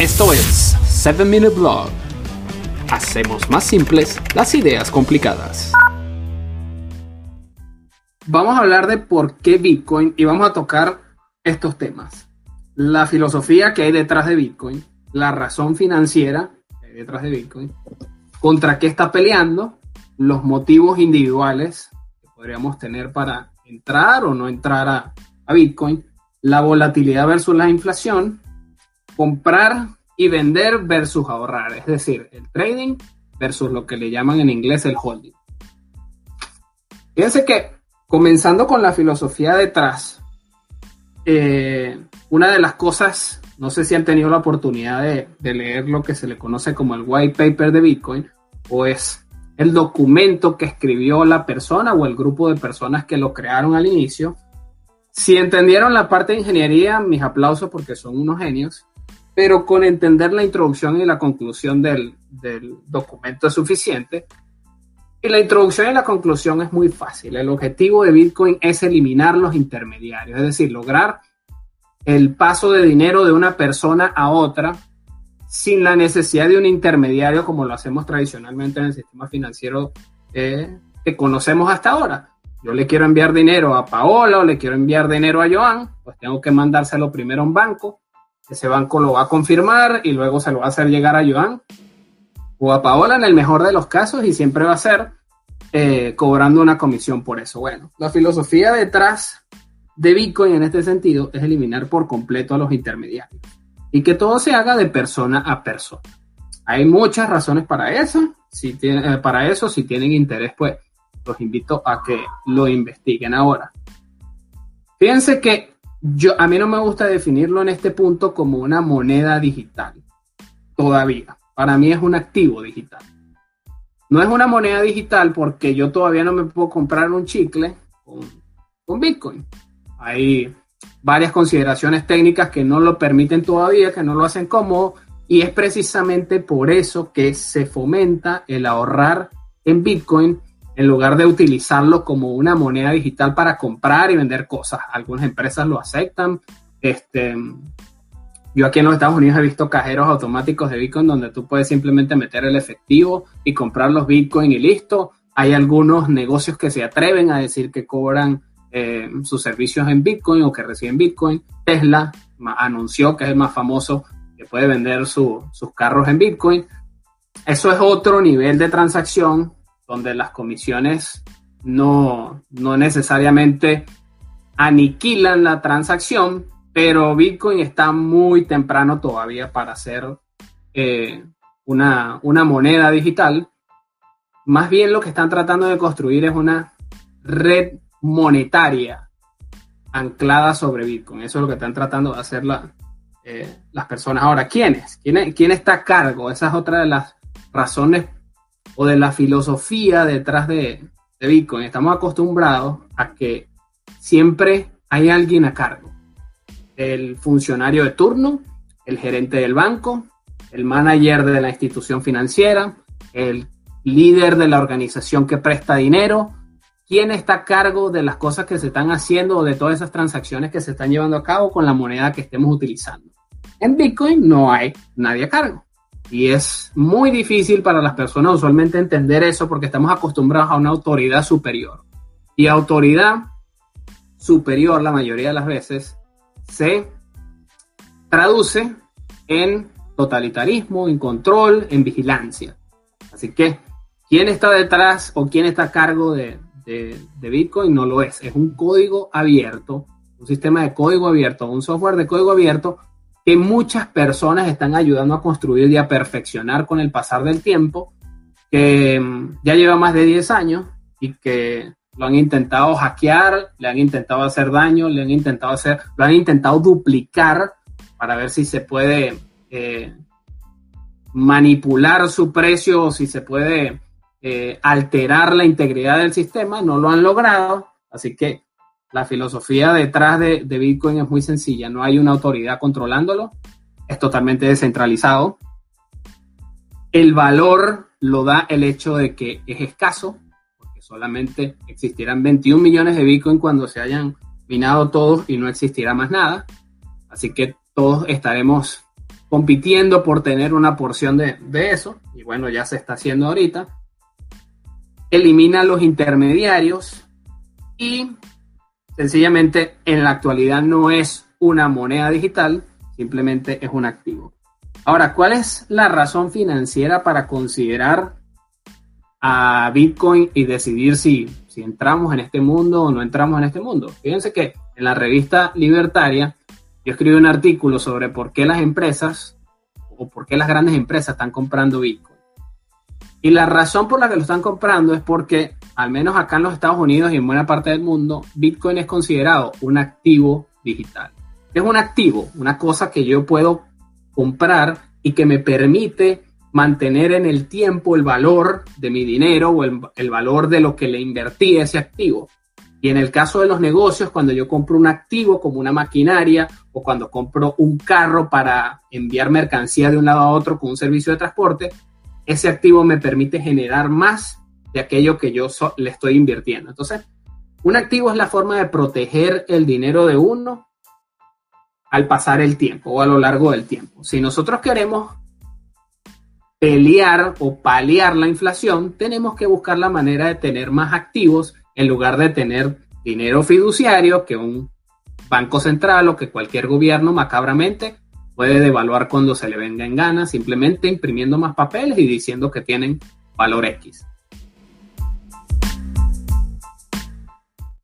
Esto es 7 Minute Blog. Hacemos más simples las ideas complicadas. Vamos a hablar de por qué Bitcoin y vamos a tocar estos temas. La filosofía que hay detrás de Bitcoin, la razón financiera que hay detrás de Bitcoin, contra qué está peleando, los motivos individuales que podríamos tener para entrar o no entrar a, a Bitcoin, la volatilidad versus la inflación, comprar y vender versus ahorrar, es decir, el trading versus lo que le llaman en inglés el holding. Fíjense que comenzando con la filosofía detrás, eh, una de las cosas, no sé si han tenido la oportunidad de, de, leer lo que se le conoce como el white paper de Bitcoin, o es el documento que escribió la persona o el grupo de personas que lo crearon al inicio. Si entendieron la parte de ingeniería, mis aplausos porque son unos genios pero con entender la introducción y la conclusión del, del, documento es suficiente. Y la introducción y la conclusión es muy fácil. El objetivo de Bitcoin es eliminar los intermediarios, es decir, lograr el paso de dinero de una persona a otra sin la necesidad de un intermediario como lo hacemos tradicionalmente en el sistema financiero eh, que conocemos hasta ahora. Yo le quiero enviar dinero a Paola o le quiero enviar dinero a Joan, pues tengo que mandárselo primero a un banco, ese banco lo va a confirmar y luego se lo va a hacer llegar a Joan o a Paola en el mejor de los casos y siempre va a ser eh, cobrando una comisión por eso. Bueno, la filosofía detrás de Bitcoin en este sentido es eliminar por completo a los intermediarios y que todo se haga de persona a persona. Hay muchas razones para eso. Si eh, para eso, si tienen interés, pues los invito a que lo investiguen ahora. Fíjense que yo, a mí no me gusta definirlo en este punto como una moneda digital, todavía. Para mí es un activo digital. No es una moneda digital porque yo todavía no me puedo comprar un chicle con, con Bitcoin. Hay varias consideraciones técnicas que no lo permiten todavía, que no lo hacen cómodo, y es precisamente por eso que se fomenta el ahorrar en Bitcoin en lugar de utilizarlo como una moneda digital para comprar y vender cosas. Algunas empresas lo aceptan. Este, yo aquí en los Estados Unidos he visto cajeros automáticos de Bitcoin donde tú puedes simplemente meter el efectivo y comprar los Bitcoin y listo. Hay algunos negocios que se atreven a decir que cobran eh, sus servicios en Bitcoin o que reciben Bitcoin. Tesla anunció que es el más famoso que puede vender su, sus carros en Bitcoin. Eso es otro nivel de transacción donde las comisiones no, no necesariamente aniquilan la transacción, pero Bitcoin está muy temprano todavía para ser eh, una, una moneda digital. Más bien lo que están tratando de construir es una red monetaria anclada sobre Bitcoin. Eso es lo que están tratando de hacer la, eh, las personas. Ahora, ¿quiénes? ¿Quién, ¿Quién está a cargo? Esa es otra de las razones o de la filosofía detrás de, de Bitcoin. Estamos acostumbrados a que siempre hay alguien a cargo. El funcionario de turno, el gerente del banco, el manager de la institución financiera, el líder de la organización que presta dinero, quién está a cargo de las cosas que se están haciendo o de todas esas transacciones que se están llevando a cabo con la moneda que estemos utilizando. En Bitcoin no hay nadie a cargo. Y es muy difícil para las personas usualmente entender eso porque estamos acostumbrados a una autoridad superior. Y autoridad superior la mayoría de las veces se traduce en totalitarismo, en control, en vigilancia. Así que, ¿quién está detrás o quién está a cargo de, Bitcoin? No lo es. Es un código abierto, un sistema de código abierto, un software de código abierto que muchas personas están ayudando a construir y a perfeccionar con el pasar del tiempo, que mm, ya lleva más de 10 años y que lo han intentado hackear, le han intentado hacer daño, le han intentado hacer, lo han intentado duplicar para ver si se puede eh, manipular su precio o si se puede eh, alterar la integridad del sistema, no lo han logrado, así que la filosofía detrás de, de, Bitcoin es muy sencilla, no hay una autoridad controlándolo, es totalmente descentralizado. El valor lo da el hecho de que es escaso, porque solamente existirán 21 millones de Bitcoin cuando se hayan minado todos y no existirá más nada. Así que todos estaremos compitiendo por tener una porción de, de eso, y bueno, ya se está haciendo ahorita. Elimina los intermediarios y sencillamente en la actualidad no es una moneda digital, simplemente es un activo. Ahora, ¿cuál es la razón financiera para considerar a Bitcoin y decidir si, si entramos en este mundo o no entramos en este mundo? Fíjense que en la revista Libertaria yo escribí un artículo sobre por qué las empresas o por qué las grandes empresas están comprando Bitcoin. Y la razón por la que lo están comprando es porque, al menos acá en los Estados Unidos y en buena parte del mundo, Bitcoin es considerado un activo digital. Es un activo, una cosa que yo puedo comprar y que me permite mantener en el tiempo el valor de mi dinero o el, valor de lo que le invertí a ese activo. Y en el caso de los negocios, cuando yo compro un activo como una maquinaria o cuando compro un carro para enviar mercancía de un lado a otro con un servicio de transporte, ese activo me permite generar más de aquello que yo le estoy invirtiendo. Entonces, un activo es la forma de proteger el dinero de uno al pasar el tiempo o a lo largo del tiempo. Si nosotros queremos pelear o paliar la inflación, tenemos que buscar la manera de tener más activos en lugar de tener dinero fiduciario que un banco central o que cualquier gobierno macabramente puede devaluar cuando se le venga en gana, simplemente imprimiendo más papeles y diciendo que tienen valor X.